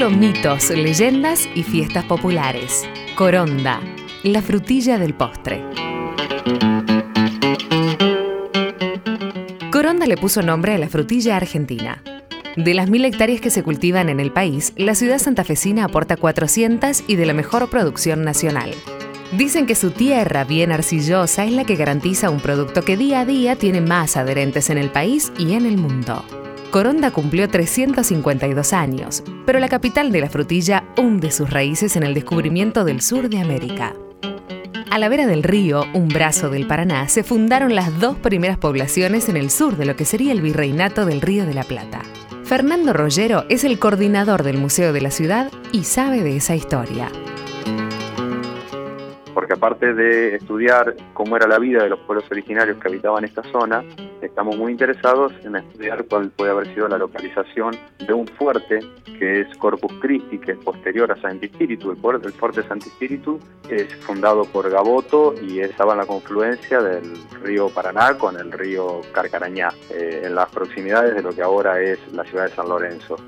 Mezclo mitos, leyendas y fiestas populares. Coronda, la frutilla del postre. Coronda le puso nombre a la frutilla argentina. De las mil hectáreas que se cultivan en el país, la ciudad santafesina aporta 400 y de la mejor producción nacional. Dicen que su tierra bien arcillosa es la que garantiza un producto que día a día tiene más adherentes en el país y en el mundo. Coronda cumplió 352 años, pero la capital de la frutilla hunde sus raíces en el descubrimiento del sur de América. A la vera del río, un brazo del Paraná, se fundaron las dos primeras poblaciones en el sur de lo que sería el virreinato del Río de la Plata. Fernando Rollero es el coordinador del Museo de la Ciudad y sabe de esa historia aparte de estudiar cómo era la vida de los pueblos originarios que habitaban esta zona, estamos muy interesados en estudiar cuál puede haber sido la localización de un fuerte que es Corpus Christi, que es posterior a Santi Spiritu. El, fuerte Santi Spiritu es fundado por Gaboto y estaba en la confluencia del río Paraná con el río Carcarañá, eh, en las proximidades de lo que ahora es la ciudad de San Lorenzo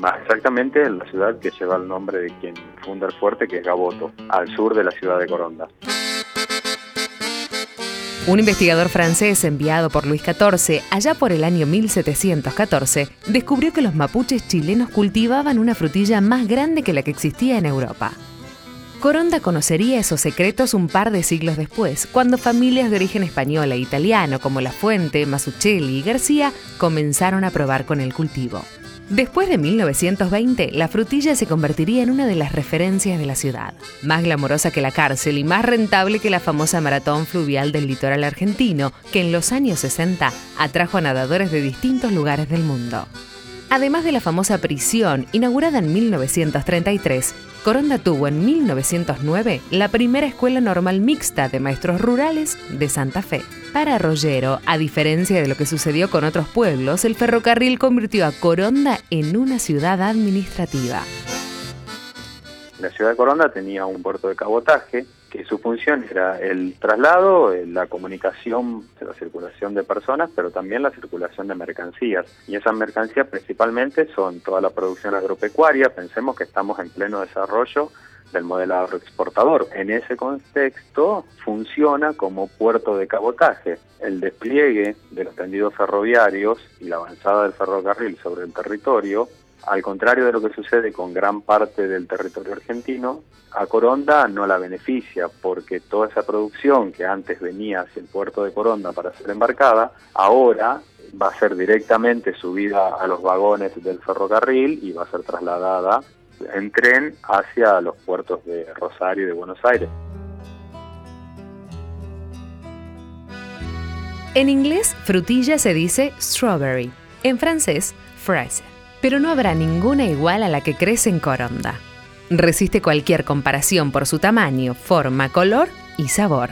más exactamente en la ciudad que lleva el nombre de quien funda el fuerte, que es Gaboto, al sur de la ciudad de Coronda. Un investigador francés enviado por Luis XIV allá por el año 1714 descubrió que los mapuches chilenos cultivaban una frutilla más grande que la que existía en Europa. Coronda conocería esos secretos un par de siglos después, cuando familias de origen español e italiano como La Fuente, Masuccelli y García comenzaron a probar con el cultivo. Después de 1920, la frutilla se convertiría en una de las referencias de la ciudad, más glamorosa que la cárcel y más rentable que la famosa maratón fluvial del litoral argentino, que en los años 60 atrajo a nadadores de distintos lugares del mundo. Además de la famosa prisión, inaugurada en 1933, Coronda tuvo en 1909 la primera escuela normal mixta de maestros rurales de Santa Fe. Para Rollero, a diferencia de lo que sucedió con otros pueblos, el ferrocarril convirtió a Coronda en una ciudad administrativa. La ciudad de Coronda tenía un puerto de cabotaje que su función era el traslado, eh, la comunicación, la circulación de personas, pero también la circulación de mercancías. Y esas mercancías principalmente son toda la producción agropecuaria, pensemos que estamos en pleno desarrollo del modelo agroexportador. En ese contexto funciona como puerto de cabotaje. El despliegue de los tendidos ferroviarios y la avanzada del ferrocarril sobre el territorio al contrario de lo que sucede con gran parte del territorio argentino, a Coronda no la beneficia porque toda esa producción que antes venía hacia el puerto de Coronda para ser embarcada, ahora va a ser directamente subida a los vagones del ferrocarril y va a ser trasladada en tren hacia los puertos de Rosario y de Buenos Aires. En inglés, frutilla se dice strawberry. En francés, fraise pero no habrá ninguna igual a la que crece en Coronda. Resiste cualquier comparación por su tamaño, forma, color y sabor.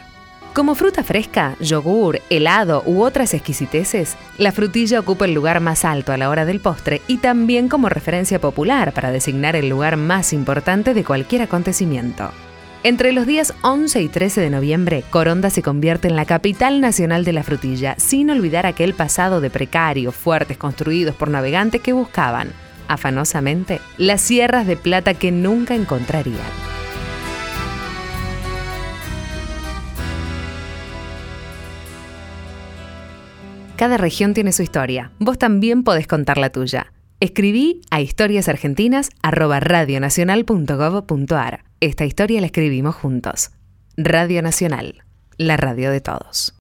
Como fruta fresca, yogur, helado u otras exquisiteces, la frutilla ocupa el lugar más alto a la hora del postre y también como referencia popular para designar el lugar más importante de cualquier acontecimiento. Entre los días 11 y 13 de noviembre, Coronda se convierte en la capital nacional de la frutilla, sin olvidar aquel pasado de precarios, fuertes construidos por navegantes que buscaban, afanosamente, las sierras de plata que nunca encontrarían. Cada región tiene su historia. Vos también podés contar la tuya. Escribí a historiasargentinas.radionacional.gov.ar. Esta historia la escribimos juntos. Radio Nacional, la radio de todos.